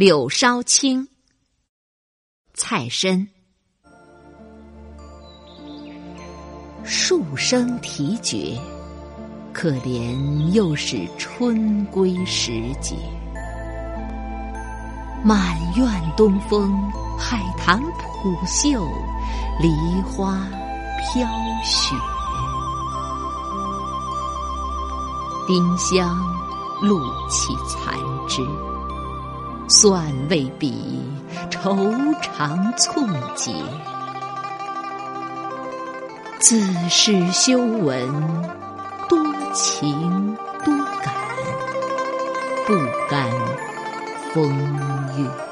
柳梢青，蔡参。树声啼绝，可怜又是春归时节。满院东风，海棠扑秀，梨花飘雪。丁香露起残枝。算未比，愁肠寸结。自是修文，多情多感，不甘风月。